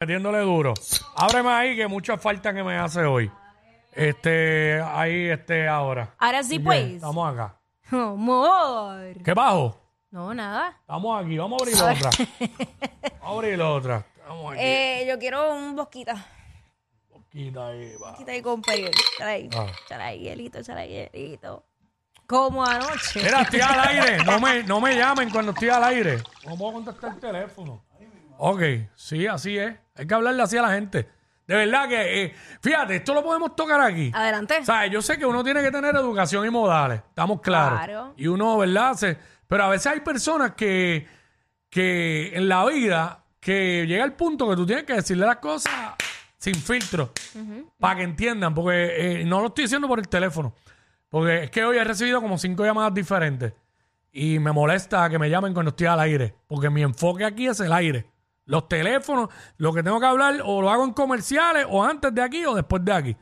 metiéndole duro. Ábreme ahí que mucha falta que me hace hoy. Este, ahí, este, ahora. Ahora sí, Bien, pues. Estamos acá. Amor. ¿Qué bajo? No, nada. Estamos aquí, vamos a abrir la otra. Vamos a abrir la otra. Estamos aquí. Eh, yo quiero un bosquita. Quita ahí, va. Bosquita ahí con. Échale ahí. Ah. Ahí hielito, échale ahí hielito. Como anoche. Mira, estoy al aire. No me, no me llamen cuando estoy al aire. No puedo contestar el teléfono. Ok, sí, así es. Hay que hablarle así a la gente. De verdad que, eh, fíjate, esto lo podemos tocar aquí. Adelante. O sea, yo sé que uno tiene que tener educación y modales, estamos claros. Claro. Y uno, ¿verdad? Se- pero a veces hay personas que, que en la vida, que llega el punto que tú tienes que decirle las cosas sin filtro, para que entiendan, porque eh, no lo estoy diciendo por el teléfono, porque es que hoy he recibido como cinco llamadas diferentes y me molesta que me llamen cuando estoy al aire, porque mi enfoque aquí es el aire. Los teléfonos, lo que tengo que hablar, o lo hago en comerciales, o antes de aquí, o después de aquí.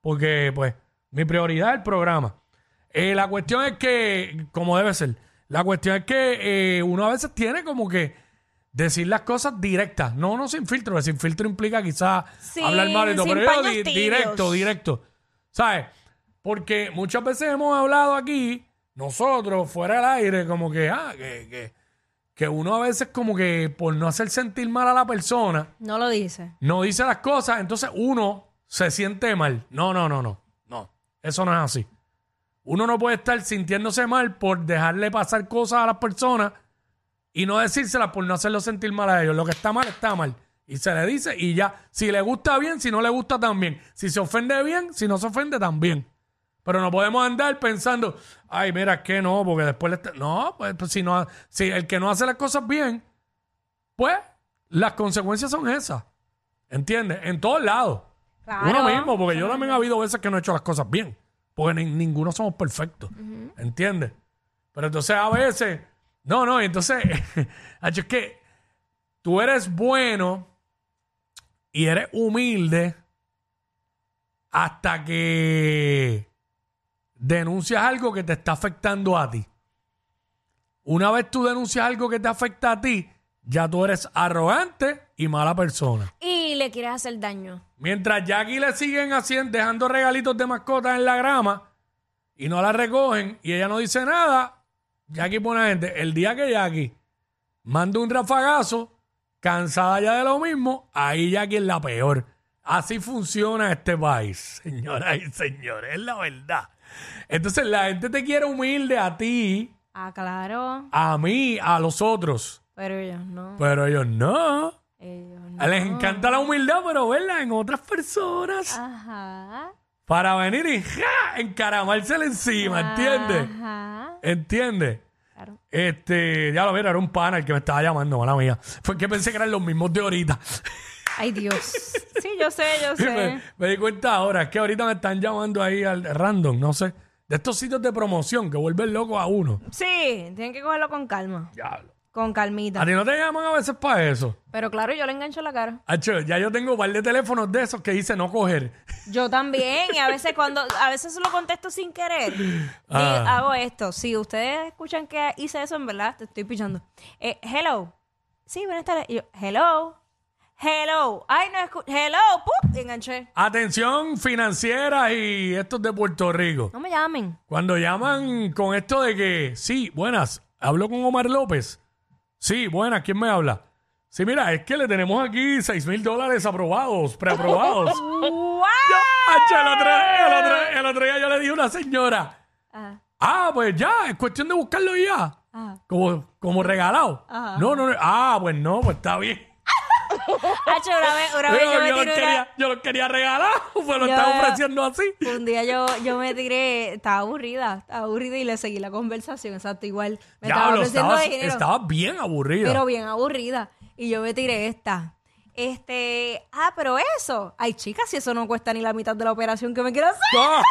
Porque, pues, mi prioridad es el programa. Eh, la cuestión es que, como debe ser, la cuestión es que eh, uno a veces tiene como que decir las cosas directas. No, no sin filtro, porque sin filtro implica quizás Sí, hablar mal pero yo di- directo, directo. ¿Sabes? Porque muchas veces hemos hablado aquí, nosotros, fuera del aire, como que, ah, que, que, que uno a veces como que por no hacer sentir mal a la persona, No lo dice. no dice las cosas, entonces uno se siente mal. No, no, no, no. No, eso no es así. Uno no puede estar sintiéndose mal por dejarle pasar cosas a las personas y no decírselas por no hacerlo sentir mal a ellos. Lo que está mal, está mal. Y se le dice y ya. Si le gusta bien, si no le gusta también. Si se ofende bien, si no se ofende también. Pero no podemos andar pensando, ay, mira, que no, porque después le está... No, pues, pues, si, no, si el que no hace las cosas bien, pues las consecuencias son esas. ¿Entiendes? En todos lados. Claro. Uno mismo, porque yo también ha habido veces que no he hecho las cosas bien. Porque ni- ninguno somos perfectos. ¿Entiendes? Pero entonces a veces, no, no, entonces, es que tú eres bueno y eres humilde hasta que denuncias algo que te está afectando a ti. Una vez tú denuncias algo que te afecta a ti, ya tú eres arrogante y mala persona. Y le quieres hacer daño. Mientras Jackie le siguen haciendo, dejando regalitos de mascotas en la grama y no la recogen y ella no dice nada, Jackie pone gente. El día que Jackie manda un rafagazo, cansada ya de lo mismo, ahí Jackie es la peor. Así funciona este país, señoras y señores, es la verdad. Entonces la gente te quiere humilde a ti, Ah, claro. a mí, a los otros, Pero ellos no. pero ellos no. Ellos no. Les encanta la humildad, pero verla en otras personas. Ajá. para venir y ¡ja! encaramársela encima, ¿entiendes? Ajá. ¿Entiendes? Claro. Este, ya lo mira, era un pana el que me estaba llamando, mala mía. Fue que pensé que eran los mismos de ahorita. Ay, Dios. Sí, yo sé, yo sé. me di cuenta ahora, es que ahorita me están llamando ahí al random, no sé, de estos sitios de promoción que vuelven loco a uno. Sí, tienen que cogerlo con calma. Diablo. Con calmita. A ti no te llaman a veces para eso. Pero claro, yo le engancho la cara. Hacho, ya yo tengo un par de teléfonos de esos que dice no coger. Yo también. Y a veces cuando, a veces lo contesto sin querer. Di- Ah. hago esto. Si ustedes escuchan que hice eso, en verdad, te estoy pichando. Eh, hello. Sí, buenas tardes. Y yo, hello. Hello. Ay, no escucho. Hello. ¡Pup! Y enganché. Atención financiera y estos de Puerto Rico. No me llamen. Cuando llaman con esto de que, sí, buenas, hablo con Omar López. Sí, buenas, ¿quién me habla? Sí, mira, es que le tenemos aquí 6 mil dólares aprobados, preaprobados. El, otro, el, otro, el otro día yo le dije a una señora, Ajá. ah, pues ya, es cuestión de buscarlo ya. Ajá. Como, como regalado. No, no, no. Ah, pues no, pues está bien. Hacho, una vez, una vez Yo, yo me lo quería, una... yo lo quería regalar, pues lo estaba ofreciendo así. Un día yo, yo me tiré, estaba aburrida, estaba aburrida y le seguí la conversación, exacto, igual. Me estaba Diablo, ofreciendo estabas, estabas bien aburrida. pero bien aburrida. Y yo me tiré esta. Este, ah, pero eso. Ay, chicas, si eso no cuesta ni la mitad de la operación que me quiero hacer. ¡Ah!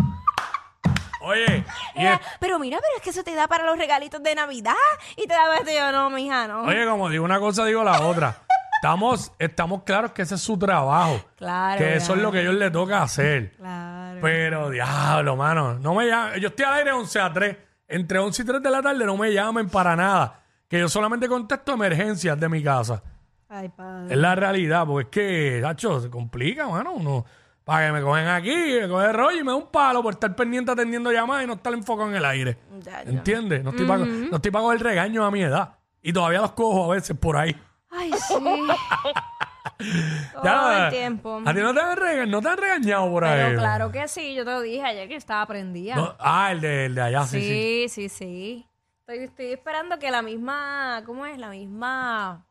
Oye, y es- Pero mira, pero es que eso te da para los regalitos de Navidad. Y te da esto. Y yo, no, mija, no. oye, como digo una cosa, digo la otra. Estamos, estamos claros que ese es su trabajo. Claro, Que eso es lo que a ellos les toca hacer. Claro. Pero, diablo, mano. No me llamen. Yo estoy al aire 11 a 3. Entre 11 y 3 de la tarde no me llamen para nada. Que yo solamente contesto emergencias de mi casa. Ay, padre. Es la realidad, porque es que, Hacho, se complica, mano. Uno, para que me cogen aquí, me coge rollo y me da un palo por estar pendiente atendiendo llamadas y no estar enfocado en el aire. Ya, ya. ¿Entiendes? No estoy para no estoy coger regaños a mi edad. Y todavía los cojo a veces por ahí. Ay, sí. Todo Ya, el tiempo. A ti no te han, rega- no te han regañado por ahí. Pero claro que sí, yo te lo dije ayer que estaba prendida. No- ah, el de, el de allá, sí, sí. sí, sí, sí. Estoy, estoy esperando que la misma, ¿cómo es? La misma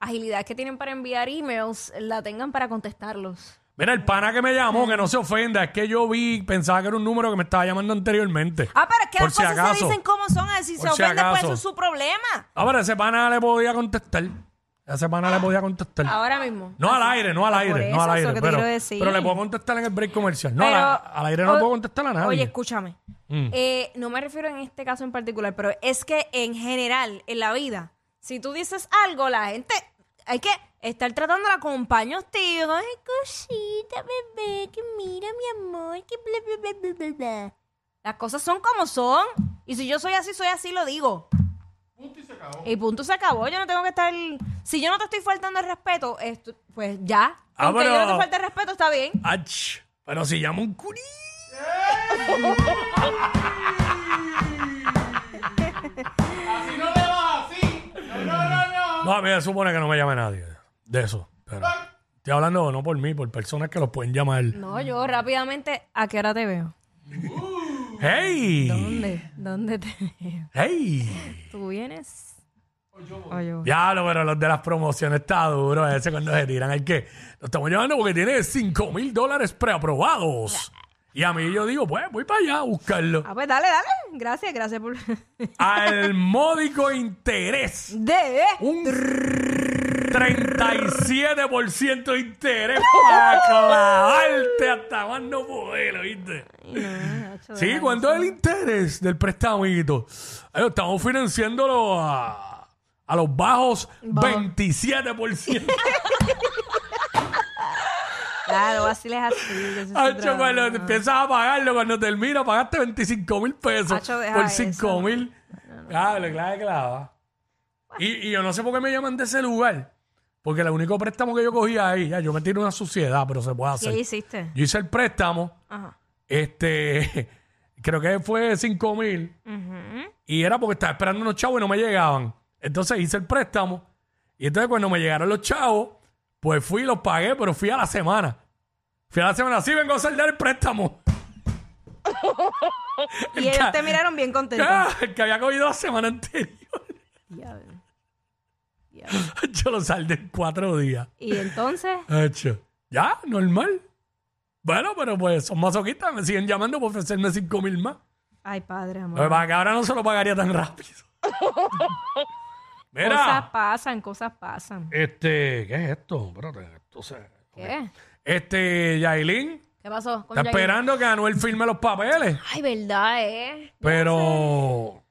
agilidad que tienen para enviar emails la tengan para contestarlos. Mira, el pana que me llamó, que no se ofenda, es que yo vi, pensaba que era un número que me estaba llamando anteriormente. Ah, pero es que Por las si cosas acaso. se dicen como son, a ver, si Por se si ofende, pues acaso. eso es su problema. Ah, pero ese pana le podía contestar. Ese pana le podía contestar. Ahora mismo. No al aire, no al aire, eso, no al eso es aire. lo que te pero, quiero decir. pero le puedo contestar en el break comercial. No, Pero- al- al aire no le o- puedo contestar a nadie. Oye, escúchame. Mm. Eh, no me refiero en este caso en particular, pero es que en general, en la vida, si tú dices algo, la gente hay que estar tratando de acompañar tío. Ay, cosita, bebé, que mira, mi amor, que bla, bla, bla, bla, bla, bla. Las cosas son como son. Y si yo soy así, soy así, lo digo. Y punto se acabó. Yo no tengo que estar. Si yo no te estoy faltando el respeto, esto- pues ya. Ah, Aunque pero- yo no te falte el respeto, está bien. Ach, pero si llama un curí. No, a mí me supone que no me llame nadie de eso. Pero estoy hablando no por mí, por personas que los pueden llamar. No, yo rápidamente, ¿a qué hora te veo? ¡Hey! ¿Dónde? ¿Dónde te veo? ¡Hey! ¿Tú vienes? O yo voy. Diablo, pero los de las promociones está duro. Ese cuando se tiran. Hay que. Lo estamos llamando porque tiene 5 mil dólares preaprobados. Y a mí yo digo, pues voy para allá a buscarlo. Ah, pues dale, dale. Gracias, gracias por... Al módico interés. De... Un 37% de interés para clavarte hasta más no poder, ¿viste? Sí, ¿cuánto es el interés del prestamito? Lo estamos financiándolo a, a los bajos Bajo. 27%. Claro, así es así. Hacho, te empiezas a pagarlo, cuando termina, pagaste 25 mil pesos Hacho, deja por eso. 5 mil. Claro, claro, claro. Y, y yo no sé por qué me llaman de ese lugar. Porque el único préstamo que yo cogía ahí, ya yo me tiré una suciedad, pero se puede hacer. ¿Qué hiciste? Yo hice el préstamo, Ajá. este, creo que fue 5 mil. Y era porque estaba esperando unos chavos y no me llegaban. Entonces hice el préstamo. Y entonces cuando me llegaron los chavos, pues fui y los pagué, pero fui a la semana. A la semana, sí, vengo a saldar el préstamo. Y ellos te miraron bien contentos. Ah, el que había cogido la semana anterior. Diablo. Diablo. Yo lo saldé en cuatro días. Y entonces... Hacho. Ya, normal. Bueno, pero pues son masoquistas, me siguen llamando por ofrecerme 5 mil más. Ay, padre, amor. pasa es que ahora no se lo pagaría tan rápido. Cosas Mira, pasan, cosas pasan. este, ¿qué es esto? Espérate, esto se- ¿Qué? Este, Yailin, ¿Qué pasó? con está esperando que Anuel firme los papeles. Ay, verdad, ¿eh? Pero,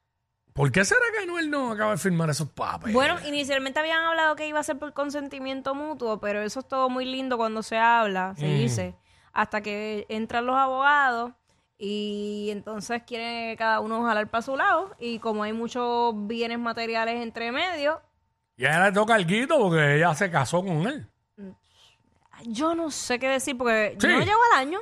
¿por qué será que Anuel no acaba de firmar esos papeles? Bueno, inicialmente habían hablado que iba a ser por consentimiento mutuo, pero eso es todo muy lindo cuando se habla, se Mm. dice, hasta que entran los abogados y entonces quieren cada uno jalar para su lado y como hay muchos bienes materiales entre medio, y a ella le toca el guito porque ella se casó con él. Yo no sé qué decir porque Sí. no llegó al año.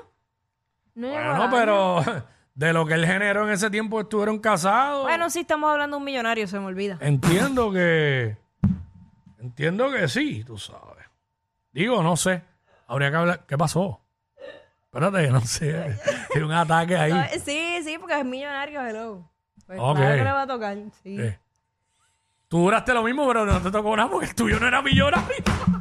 No llegó al Bueno, año. pero de lo que él generó en ese tiempo estuvieron casados. Bueno, sí estamos hablando de un millonario, se me olvida. Entiendo que. Entiendo que sí, tú sabes. Digo, no sé. Habría que hablar. ¿Qué pasó? Espérate, no sé. Tiene un ataque ahí. Sí, sí, porque es millonario, hello. Pues Ok. claro que le va a tocar, sí. Eh. Tú duraste lo mismo, pero no te tocó nada porque el tuyo no era millonario.